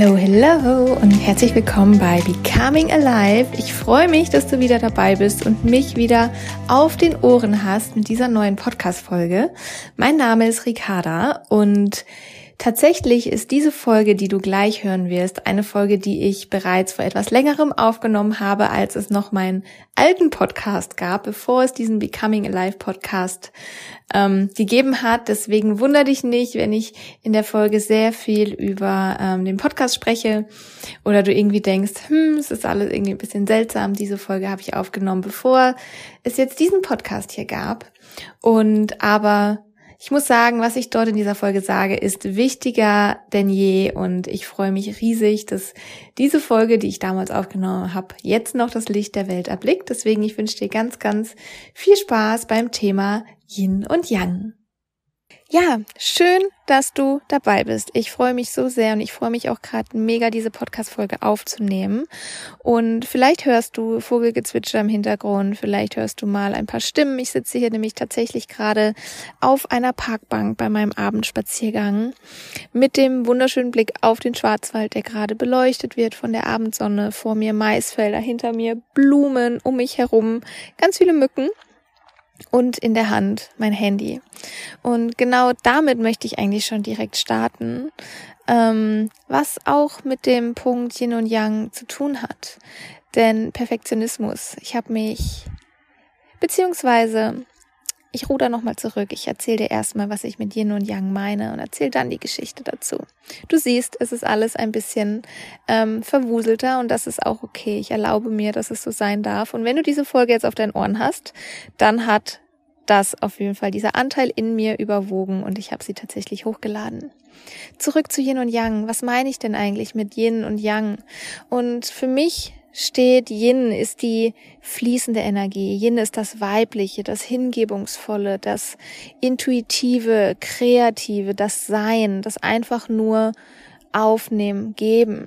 Hello, hello und herzlich willkommen bei Becoming Alive. Ich freue mich, dass du wieder dabei bist und mich wieder auf den Ohren hast mit dieser neuen Podcast-Folge. Mein Name ist Ricarda und Tatsächlich ist diese Folge, die du gleich hören wirst, eine Folge, die ich bereits vor etwas längerem aufgenommen habe, als es noch meinen alten Podcast gab, bevor es diesen Becoming Alive Podcast ähm, gegeben hat. Deswegen wunder dich nicht, wenn ich in der Folge sehr viel über ähm, den Podcast spreche oder du irgendwie denkst, hm, es ist alles irgendwie ein bisschen seltsam. Diese Folge habe ich aufgenommen, bevor es jetzt diesen Podcast hier gab. Und aber ich muss sagen, was ich dort in dieser Folge sage, ist wichtiger denn je und ich freue mich riesig, dass diese Folge, die ich damals aufgenommen habe, jetzt noch das Licht der Welt erblickt. Deswegen, ich wünsche dir ganz, ganz viel Spaß beim Thema Yin und Yang. Ja, schön, dass du dabei bist. Ich freue mich so sehr und ich freue mich auch gerade mega, diese Podcast-Folge aufzunehmen. Und vielleicht hörst du Vogelgezwitscher im Hintergrund, vielleicht hörst du mal ein paar Stimmen. Ich sitze hier nämlich tatsächlich gerade auf einer Parkbank bei meinem Abendspaziergang mit dem wunderschönen Blick auf den Schwarzwald, der gerade beleuchtet wird von der Abendsonne. Vor mir Maisfelder, hinter mir Blumen, um mich herum ganz viele Mücken und in der Hand mein Handy. Und genau damit möchte ich eigentlich schon direkt starten, ähm, was auch mit dem Punkt Yin und Yang zu tun hat. Denn Perfektionismus, ich habe mich, beziehungsweise ich ruder nochmal zurück. Ich erzähle dir erstmal, was ich mit Yin und Yang meine und erzähle dann die Geschichte dazu. Du siehst, es ist alles ein bisschen ähm, verwuselter und das ist auch okay. Ich erlaube mir, dass es so sein darf. Und wenn du diese Folge jetzt auf deinen Ohren hast, dann hat das auf jeden Fall dieser Anteil in mir überwogen und ich habe sie tatsächlich hochgeladen. Zurück zu Yin und Yang. Was meine ich denn eigentlich mit Yin und Yang? Und für mich steht Yin ist die fließende Energie. Yin ist das Weibliche, das Hingebungsvolle, das Intuitive, Kreative, das Sein, das einfach nur aufnehmen, geben.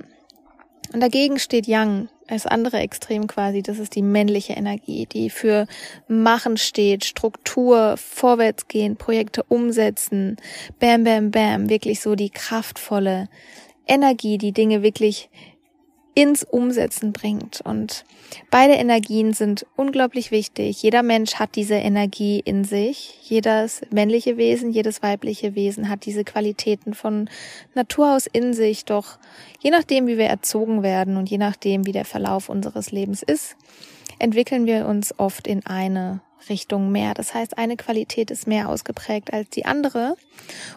Und dagegen steht Yang, das andere Extrem quasi, das ist die männliche Energie, die für Machen steht, Struktur, vorwärtsgehen, Projekte umsetzen, bam, bam, bam, wirklich so die kraftvolle Energie, die Dinge wirklich ins Umsetzen bringt. Und beide Energien sind unglaublich wichtig. Jeder Mensch hat diese Energie in sich. Jedes männliche Wesen, jedes weibliche Wesen hat diese Qualitäten von Natur aus in sich. Doch je nachdem, wie wir erzogen werden und je nachdem, wie der Verlauf unseres Lebens ist, entwickeln wir uns oft in eine Richtung mehr. Das heißt, eine Qualität ist mehr ausgeprägt als die andere.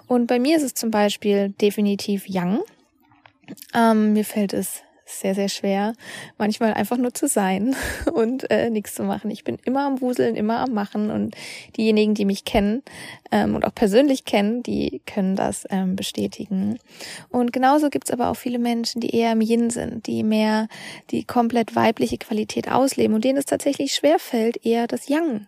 Und bei mir ist es zum Beispiel definitiv Yang. Ähm, mir fällt es sehr, sehr schwer, manchmal einfach nur zu sein und äh, nichts zu machen. Ich bin immer am Wuseln, immer am Machen und diejenigen, die mich kennen ähm, und auch persönlich kennen, die können das ähm, bestätigen. Und genauso gibt's aber auch viele Menschen, die eher im Yin sind, die mehr die komplett weibliche Qualität ausleben und denen es tatsächlich schwer fällt, eher das Yang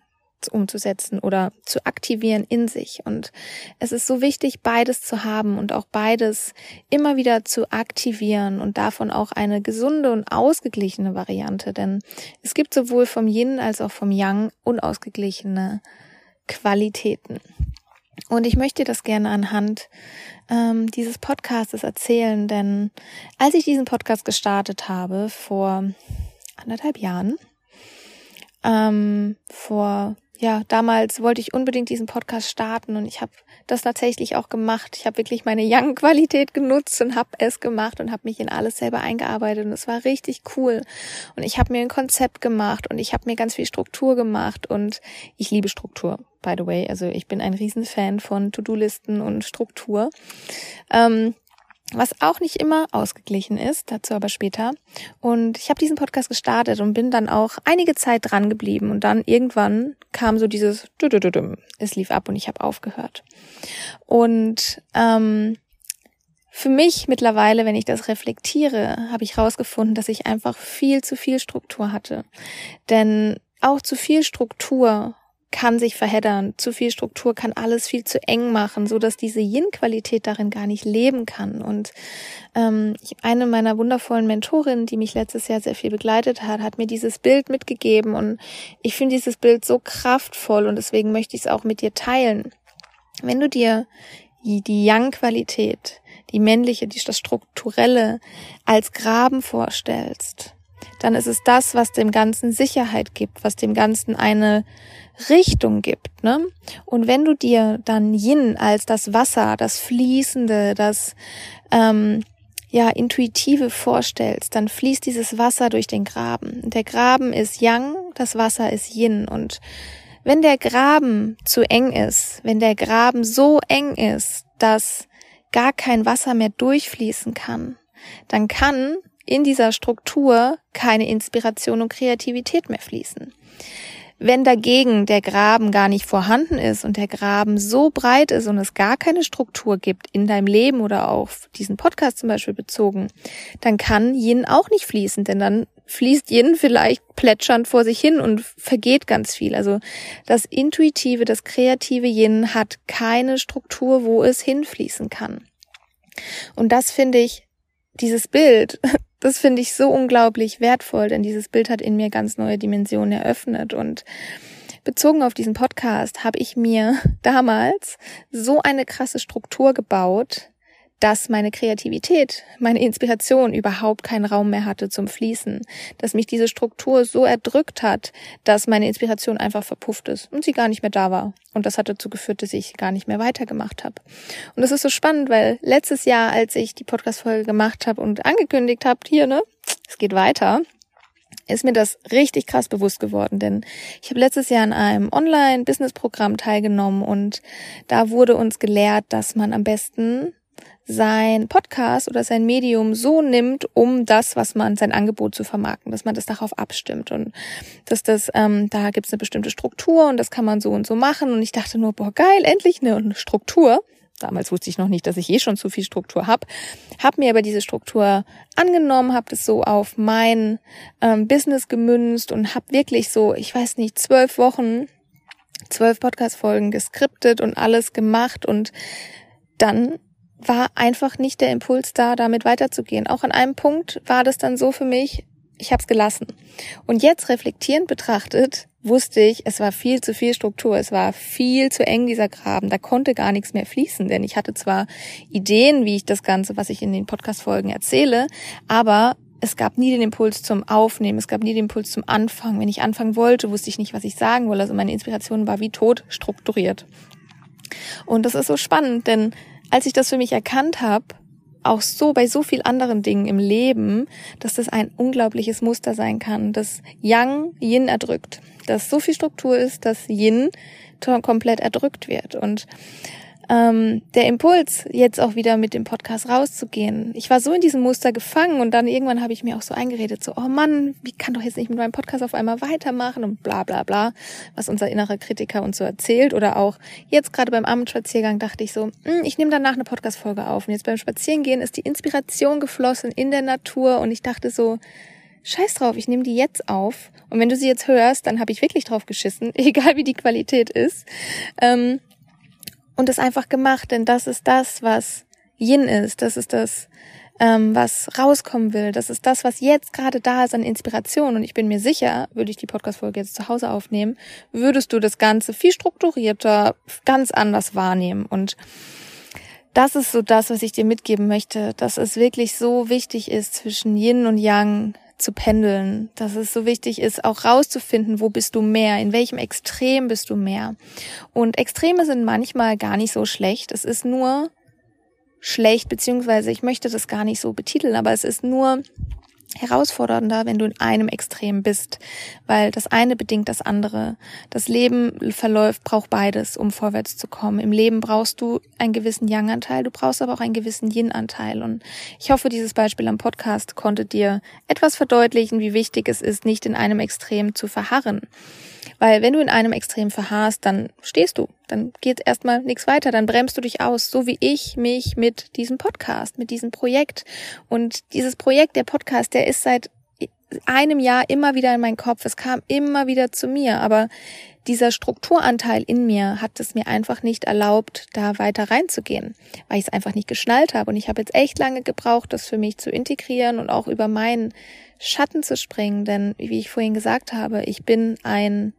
umzusetzen oder zu aktivieren in sich. Und es ist so wichtig, beides zu haben und auch beides immer wieder zu aktivieren und davon auch eine gesunde und ausgeglichene Variante. Denn es gibt sowohl vom Yin als auch vom Yang unausgeglichene Qualitäten. Und ich möchte das gerne anhand ähm, dieses Podcastes erzählen, denn als ich diesen Podcast gestartet habe vor anderthalb Jahren, ähm, vor ja, damals wollte ich unbedingt diesen Podcast starten und ich habe das tatsächlich auch gemacht. Ich habe wirklich meine Young-Qualität genutzt und habe es gemacht und habe mich in alles selber eingearbeitet und es war richtig cool. Und ich habe mir ein Konzept gemacht und ich habe mir ganz viel Struktur gemacht und ich liebe Struktur, by the way. Also ich bin ein Riesenfan von To-Do-Listen und Struktur. Ähm, was auch nicht immer ausgeglichen ist, dazu aber später. Und ich habe diesen Podcast gestartet und bin dann auch einige Zeit dran geblieben und dann irgendwann kam so dieses es lief ab und ich habe aufgehört. Und ähm, für mich mittlerweile, wenn ich das reflektiere, habe ich rausgefunden, dass ich einfach viel zu viel Struktur hatte. Denn auch zu viel Struktur kann sich verheddern. Zu viel Struktur kann alles viel zu eng machen, so dass diese Yin-Qualität darin gar nicht leben kann. Und ähm, eine meiner wundervollen Mentorinnen, die mich letztes Jahr sehr viel begleitet hat, hat mir dieses Bild mitgegeben und ich finde dieses Bild so kraftvoll und deswegen möchte ich es auch mit dir teilen. Wenn du dir die Yang-Qualität die männliche, die, das strukturelle als Graben vorstellst, dann ist es das, was dem Ganzen Sicherheit gibt, was dem Ganzen eine Richtung gibt. Ne? Und wenn du dir dann Yin als das Wasser, das Fließende, das ähm, ja intuitive vorstellst, dann fließt dieses Wasser durch den Graben. Der Graben ist Yang, das Wasser ist Yin. Und wenn der Graben zu eng ist, wenn der Graben so eng ist, dass gar kein Wasser mehr durchfließen kann, dann kann in dieser Struktur keine Inspiration und Kreativität mehr fließen. Wenn dagegen der Graben gar nicht vorhanden ist und der Graben so breit ist und es gar keine Struktur gibt in deinem Leben oder auf diesen Podcast zum Beispiel bezogen, dann kann Yin auch nicht fließen, denn dann fließt Yin vielleicht plätschernd vor sich hin und vergeht ganz viel. Also das intuitive, das kreative Yin hat keine Struktur, wo es hinfließen kann. Und das finde ich, dieses Bild das finde ich so unglaublich wertvoll, denn dieses Bild hat in mir ganz neue Dimensionen eröffnet. Und bezogen auf diesen Podcast habe ich mir damals so eine krasse Struktur gebaut, dass meine Kreativität, meine Inspiration überhaupt keinen Raum mehr hatte zum Fließen, dass mich diese Struktur so erdrückt hat, dass meine Inspiration einfach verpufft ist und sie gar nicht mehr da war. Und das hat dazu geführt, dass ich gar nicht mehr weitergemacht habe. Und das ist so spannend, weil letztes Jahr, als ich die Podcast-Folge gemacht habe und angekündigt habe, hier, ne, es geht weiter, ist mir das richtig krass bewusst geworden, denn ich habe letztes Jahr an einem Online-Business-Programm teilgenommen und da wurde uns gelehrt, dass man am besten sein Podcast oder sein Medium so nimmt, um das, was man, sein Angebot zu vermarkten, dass man das darauf abstimmt und dass das, ähm, da gibt's eine bestimmte Struktur und das kann man so und so machen und ich dachte nur, boah, geil, endlich eine Struktur. Damals wusste ich noch nicht, dass ich eh schon zu viel Struktur habe. Hab mir aber diese Struktur angenommen, habe das so auf mein ähm, Business gemünzt und habe wirklich so, ich weiß nicht, zwölf Wochen, zwölf Podcast-Folgen geskriptet und alles gemacht und dann war einfach nicht der Impuls da, damit weiterzugehen. Auch an einem Punkt war das dann so für mich, ich habe es gelassen. Und jetzt reflektierend betrachtet, wusste ich, es war viel zu viel Struktur, es war viel zu eng dieser Graben, da konnte gar nichts mehr fließen, denn ich hatte zwar Ideen, wie ich das Ganze, was ich in den Podcast-Folgen erzähle, aber es gab nie den Impuls zum Aufnehmen, es gab nie den Impuls zum Anfangen. Wenn ich anfangen wollte, wusste ich nicht, was ich sagen wollte. Also meine Inspiration war wie tot strukturiert. Und das ist so spannend, denn als ich das für mich erkannt habe, auch so bei so viel anderen Dingen im Leben, dass das ein unglaubliches Muster sein kann, dass Yang Yin erdrückt, dass so viel Struktur ist, dass Yin komplett erdrückt wird. Und ähm, der Impuls, jetzt auch wieder mit dem Podcast rauszugehen. Ich war so in diesem Muster gefangen und dann irgendwann habe ich mir auch so eingeredet, so, oh Mann, wie kann doch jetzt nicht mit meinem Podcast auf einmal weitermachen und bla bla bla, was unser innerer Kritiker uns so erzählt. Oder auch jetzt gerade beim Abendspaziergang dachte ich so, hm, ich nehme danach eine Podcast-Folge auf. Und jetzt beim Spazierengehen ist die Inspiration geflossen in der Natur und ich dachte so, Scheiß drauf, ich nehme die jetzt auf. Und wenn du sie jetzt hörst, dann habe ich wirklich drauf geschissen, egal wie die Qualität ist. Ähm, und es einfach gemacht, denn das ist das, was Yin ist, das ist das, ähm, was rauskommen will, das ist das, was jetzt gerade da ist an Inspiration. Und ich bin mir sicher, würde ich die Podcast-Folge jetzt zu Hause aufnehmen, würdest du das Ganze viel strukturierter, ganz anders wahrnehmen. Und das ist so das, was ich dir mitgeben möchte, dass es wirklich so wichtig ist zwischen Yin und Yang, zu pendeln, dass es so wichtig ist, auch rauszufinden, wo bist du mehr, in welchem Extrem bist du mehr. Und Extreme sind manchmal gar nicht so schlecht. Es ist nur schlecht, beziehungsweise ich möchte das gar nicht so betiteln, aber es ist nur herausfordernder, wenn du in einem Extrem bist, weil das eine bedingt das andere. Das Leben verläuft, braucht beides, um vorwärts zu kommen. Im Leben brauchst du einen gewissen Yang-Anteil, du brauchst aber auch einen gewissen Yin-Anteil. Und ich hoffe, dieses Beispiel am Podcast konnte dir etwas verdeutlichen, wie wichtig es ist, nicht in einem Extrem zu verharren. Weil wenn du in einem Extrem verharrst, dann stehst du, dann geht erstmal nichts weiter, dann bremst du dich aus, so wie ich mich mit diesem Podcast, mit diesem Projekt. Und dieses Projekt, der Podcast, der ist seit einem Jahr immer wieder in meinen Kopf. Es kam immer wieder zu mir, aber dieser Strukturanteil in mir hat es mir einfach nicht erlaubt, da weiter reinzugehen, weil ich es einfach nicht geschnallt habe. Und ich habe jetzt echt lange gebraucht, das für mich zu integrieren und auch über meinen Schatten zu springen. Denn, wie ich vorhin gesagt habe, ich bin ein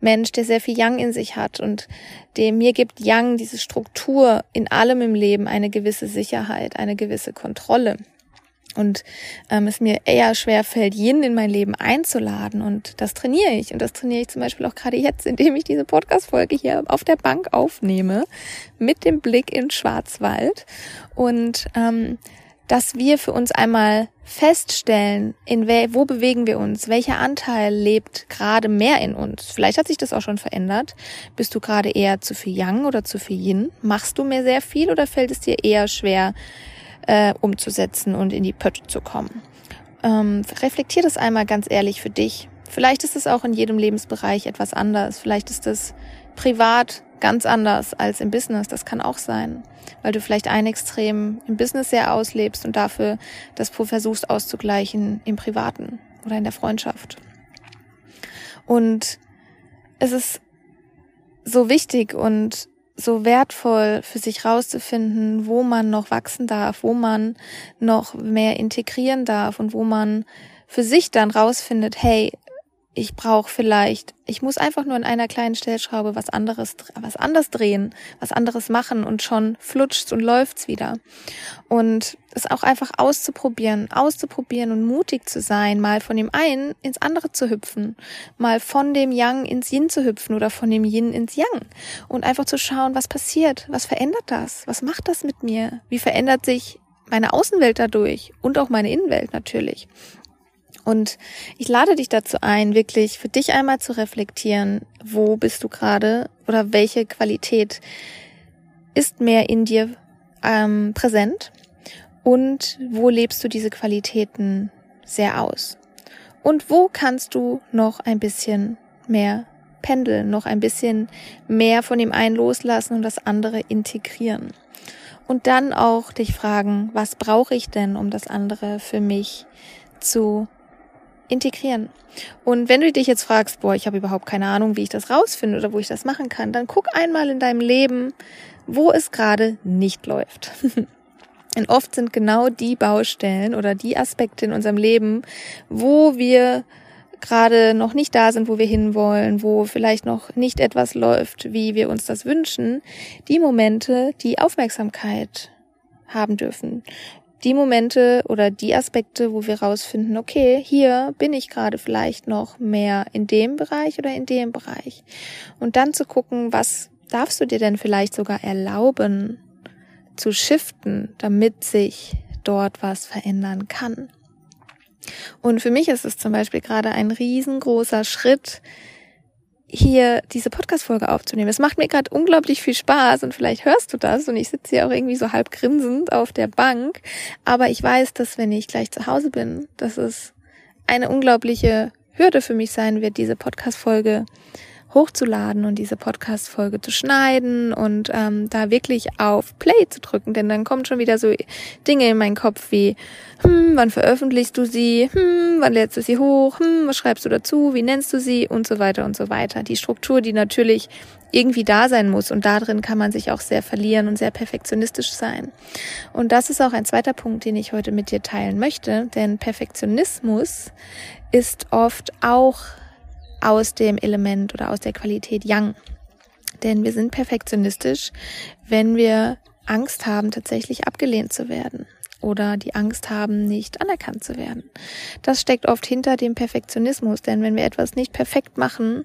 Mensch, der sehr viel Yang in sich hat und dem mir gibt Yang diese Struktur in allem im Leben eine gewisse Sicherheit, eine gewisse Kontrolle. Und ähm, es mir eher schwer fällt, Yin in mein Leben einzuladen. Und das trainiere ich. Und das trainiere ich zum Beispiel auch gerade jetzt, indem ich diese Podcast-Folge hier auf der Bank aufnehme mit dem Blick in Schwarzwald. Und ähm, dass wir für uns einmal feststellen, in we wo bewegen wir uns, welcher Anteil lebt gerade mehr in uns. Vielleicht hat sich das auch schon verändert. Bist du gerade eher zu viel Yang oder zu viel Yin? Machst du mehr sehr viel oder fällt es dir eher schwer, äh, umzusetzen und in die Pötte zu kommen. Ähm, reflektier das einmal ganz ehrlich für dich. Vielleicht ist es auch in jedem Lebensbereich etwas anders. Vielleicht ist es privat ganz anders als im Business. Das kann auch sein, weil du vielleicht ein Extrem im Business sehr auslebst und dafür das versuchst auszugleichen im Privaten oder in der Freundschaft. Und es ist so wichtig und so wertvoll für sich rauszufinden, wo man noch wachsen darf, wo man noch mehr integrieren darf und wo man für sich dann rausfindet, hey, ich brauche vielleicht, ich muss einfach nur in einer kleinen Stellschraube was anderes, was anders drehen, was anderes machen und schon flutscht's und läuft's wieder. Und es auch einfach auszuprobieren, auszuprobieren und mutig zu sein, mal von dem einen ins andere zu hüpfen, mal von dem Yang ins Yin zu hüpfen oder von dem Yin ins Yang und einfach zu schauen, was passiert, was verändert das, was macht das mit mir, wie verändert sich meine Außenwelt dadurch und auch meine Innenwelt natürlich. Und ich lade dich dazu ein, wirklich für dich einmal zu reflektieren, wo bist du gerade oder welche Qualität ist mehr in dir ähm, präsent und wo lebst du diese Qualitäten sehr aus. Und wo kannst du noch ein bisschen mehr pendeln, noch ein bisschen mehr von dem einen loslassen und das andere integrieren. Und dann auch dich fragen, was brauche ich denn, um das andere für mich zu integrieren. Und wenn du dich jetzt fragst, boah, ich habe überhaupt keine Ahnung, wie ich das rausfinde oder wo ich das machen kann, dann guck einmal in deinem Leben, wo es gerade nicht läuft. Und oft sind genau die Baustellen oder die Aspekte in unserem Leben, wo wir gerade noch nicht da sind, wo wir hinwollen, wo vielleicht noch nicht etwas läuft, wie wir uns das wünschen, die Momente, die Aufmerksamkeit haben dürfen, die Momente oder die Aspekte, wo wir rausfinden, okay, hier bin ich gerade vielleicht noch mehr in dem Bereich oder in dem Bereich. Und dann zu gucken, was darfst du dir denn vielleicht sogar erlauben zu shiften, damit sich dort was verändern kann. Und für mich ist es zum Beispiel gerade ein riesengroßer Schritt, hier diese Podcast-Folge aufzunehmen. Es macht mir gerade unglaublich viel Spaß und vielleicht hörst du das und ich sitze hier auch irgendwie so halb grinsend auf der Bank. Aber ich weiß, dass wenn ich gleich zu Hause bin, dass es eine unglaubliche Hürde für mich sein wird, diese Podcast-Folge hochzuladen und diese Podcast-Folge zu schneiden und ähm, da wirklich auf Play zu drücken, denn dann kommen schon wieder so Dinge in meinen Kopf wie, hm, wann veröffentlichst du sie, hm, wann lädst du sie hoch, hm, was schreibst du dazu, wie nennst du sie und so weiter und so weiter. Die Struktur, die natürlich irgendwie da sein muss und darin kann man sich auch sehr verlieren und sehr perfektionistisch sein. Und das ist auch ein zweiter Punkt, den ich heute mit dir teilen möchte, denn Perfektionismus ist oft auch aus dem Element oder aus der Qualität Yang. Denn wir sind perfektionistisch, wenn wir Angst haben, tatsächlich abgelehnt zu werden oder die Angst haben, nicht anerkannt zu werden. Das steckt oft hinter dem Perfektionismus, denn wenn wir etwas nicht perfekt machen,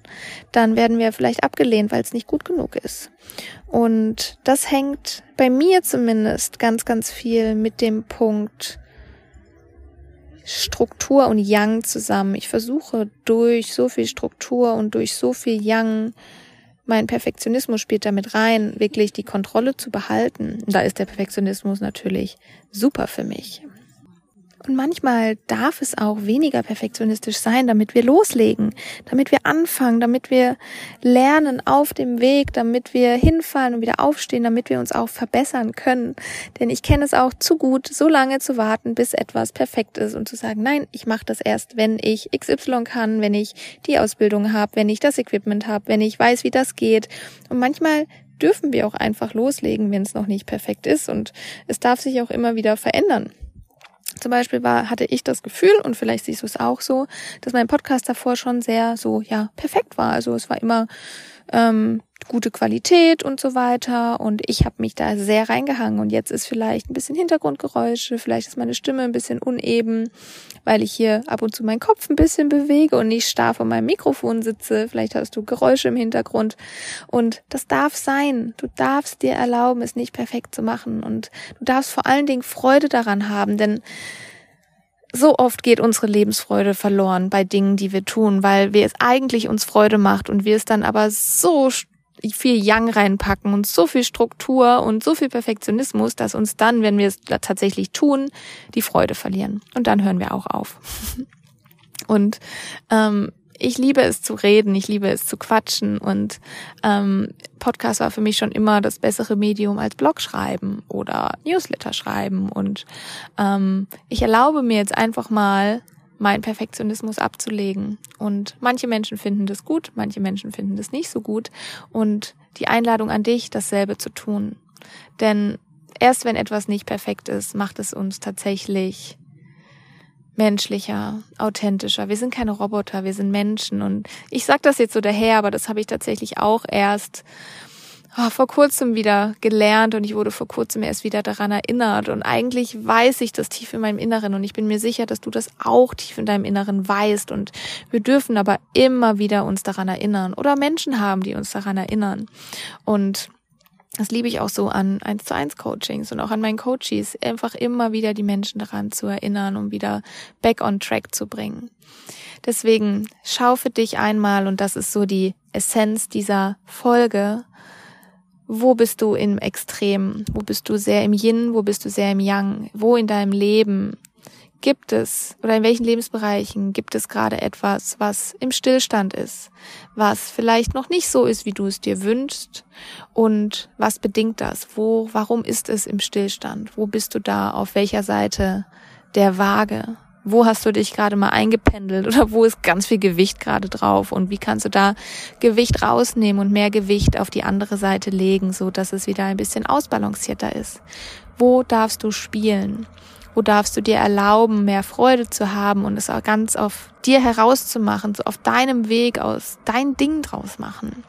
dann werden wir vielleicht abgelehnt, weil es nicht gut genug ist. Und das hängt bei mir zumindest ganz, ganz viel mit dem Punkt Struktur und Yang zusammen. Ich versuche durch so viel Struktur und durch so viel Yang, mein Perfektionismus spielt damit rein, wirklich die Kontrolle zu behalten. Da ist der Perfektionismus natürlich super für mich. Und manchmal darf es auch weniger perfektionistisch sein, damit wir loslegen, damit wir anfangen, damit wir lernen auf dem Weg, damit wir hinfallen und wieder aufstehen, damit wir uns auch verbessern können. Denn ich kenne es auch zu gut, so lange zu warten, bis etwas perfekt ist und zu sagen, nein, ich mache das erst, wenn ich XY kann, wenn ich die Ausbildung habe, wenn ich das Equipment habe, wenn ich weiß, wie das geht. Und manchmal dürfen wir auch einfach loslegen, wenn es noch nicht perfekt ist und es darf sich auch immer wieder verändern. Zum Beispiel war, hatte ich das Gefühl, und vielleicht siehst du es auch so, dass mein Podcast davor schon sehr so, ja, perfekt war. Also es war immer ähm, gute Qualität und so weiter. Und ich habe mich da sehr reingehangen. Und jetzt ist vielleicht ein bisschen Hintergrundgeräusche, vielleicht ist meine Stimme ein bisschen uneben, weil ich hier ab und zu meinen Kopf ein bisschen bewege und nicht starr vor meinem Mikrofon sitze. Vielleicht hast du Geräusche im Hintergrund. Und das darf sein. Du darfst dir erlauben, es nicht perfekt zu machen. Und du darfst vor allen Dingen Freude daran haben, denn so oft geht unsere Lebensfreude verloren bei Dingen, die wir tun, weil wir es eigentlich uns Freude macht und wir es dann aber so viel Yang reinpacken und so viel Struktur und so viel Perfektionismus, dass uns dann, wenn wir es tatsächlich tun, die Freude verlieren. Und dann hören wir auch auf. und ähm, ich liebe es zu reden, ich liebe es zu quatschen und ähm, Podcast war für mich schon immer das bessere Medium als Blog schreiben oder Newsletter schreiben und ähm, ich erlaube mir jetzt einfach mal meinen Perfektionismus abzulegen und manche Menschen finden das gut, manche Menschen finden das nicht so gut und die Einladung an dich, dasselbe zu tun, denn erst wenn etwas nicht perfekt ist, macht es uns tatsächlich menschlicher, authentischer. Wir sind keine Roboter, wir sind Menschen. Und ich sage das jetzt so daher, aber das habe ich tatsächlich auch erst oh, vor kurzem wieder gelernt und ich wurde vor kurzem erst wieder daran erinnert. Und eigentlich weiß ich das tief in meinem Inneren und ich bin mir sicher, dass du das auch tief in deinem Inneren weißt. Und wir dürfen aber immer wieder uns daran erinnern oder Menschen haben, die uns daran erinnern. Und das liebe ich auch so an 1 zu 1 Coachings und auch an meinen Coaches, einfach immer wieder die Menschen daran zu erinnern, um wieder back on track zu bringen. Deswegen schau für dich einmal, und das ist so die Essenz dieser Folge, wo bist du im Extrem? Wo bist du sehr im Yin? Wo bist du sehr im Yang? Wo in deinem Leben Gibt es oder in welchen Lebensbereichen gibt es gerade etwas, was im Stillstand ist, was vielleicht noch nicht so ist, wie du es dir wünschst und was bedingt das? Wo, warum ist es im Stillstand? Wo bist du da? Auf welcher Seite der Waage? Wo hast du dich gerade mal eingependelt oder wo ist ganz viel Gewicht gerade drauf und wie kannst du da Gewicht rausnehmen und mehr Gewicht auf die andere Seite legen, so dass es wieder ein bisschen ausbalancierter ist? Wo darfst du spielen? Wo darfst du dir erlauben, mehr Freude zu haben und es auch ganz auf dir herauszumachen, so auf deinem Weg aus, dein Ding draus machen?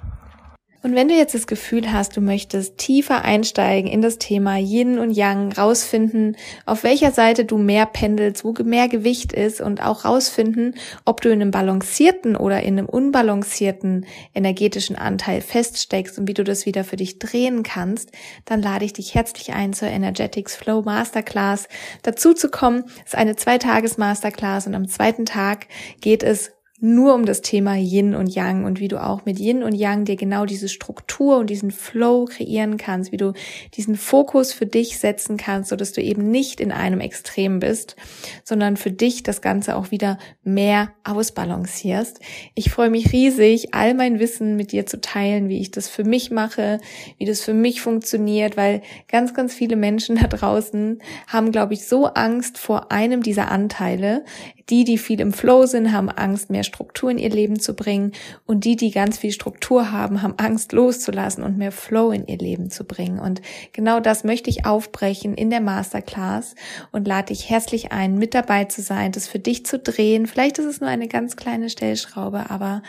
Und wenn du jetzt das Gefühl hast, du möchtest tiefer einsteigen in das Thema Yin und Yang, rausfinden, auf welcher Seite du mehr pendelst, wo mehr Gewicht ist und auch rausfinden, ob du in einem balancierten oder in einem unbalancierten energetischen Anteil feststeckst und wie du das wieder für dich drehen kannst, dann lade ich dich herzlich ein zur Energetics Flow Masterclass. Dazu zu kommen ist eine Zweitages Masterclass und am zweiten Tag geht es nur um das Thema Yin und Yang und wie du auch mit Yin und Yang dir genau diese Struktur und diesen Flow kreieren kannst, wie du diesen Fokus für dich setzen kannst, so dass du eben nicht in einem Extrem bist, sondern für dich das Ganze auch wieder mehr ausbalancierst. Ich freue mich riesig, all mein Wissen mit dir zu teilen, wie ich das für mich mache, wie das für mich funktioniert, weil ganz, ganz viele Menschen da draußen haben, glaube ich, so Angst vor einem dieser Anteile. Die, die viel im Flow sind, haben Angst, mehr Struktur in ihr Leben zu bringen. Und die, die ganz viel Struktur haben, haben Angst loszulassen und mehr Flow in ihr Leben zu bringen. Und genau das möchte ich aufbrechen in der Masterclass und lade dich herzlich ein, mit dabei zu sein, das für dich zu drehen. Vielleicht ist es nur eine ganz kleine Stellschraube, aber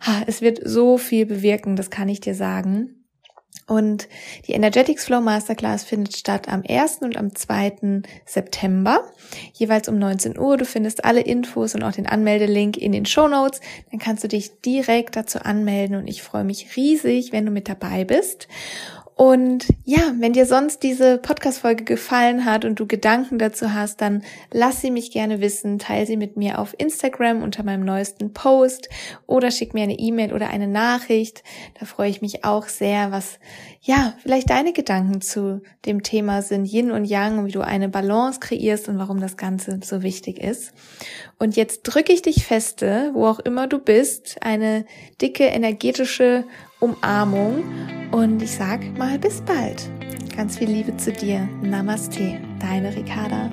ha, es wird so viel bewirken, das kann ich dir sagen. Und die Energetics Flow Masterclass findet statt am 1. und am 2. September, jeweils um 19 Uhr. Du findest alle Infos und auch den Anmeldelink in den Show Notes. Dann kannst du dich direkt dazu anmelden und ich freue mich riesig, wenn du mit dabei bist. Und ja, wenn dir sonst diese Podcast-Folge gefallen hat und du Gedanken dazu hast, dann lass sie mich gerne wissen, teile sie mit mir auf Instagram unter meinem neuesten Post oder schick mir eine E-Mail oder eine Nachricht. Da freue ich mich auch sehr, was ja, vielleicht deine Gedanken zu dem Thema sind Yin und Yang und wie du eine Balance kreierst und warum das Ganze so wichtig ist. Und jetzt drücke ich dich feste, wo auch immer du bist, eine dicke energetische Umarmung und ich sag mal bis bald. Ganz viel Liebe zu dir. Namaste, deine Ricarda.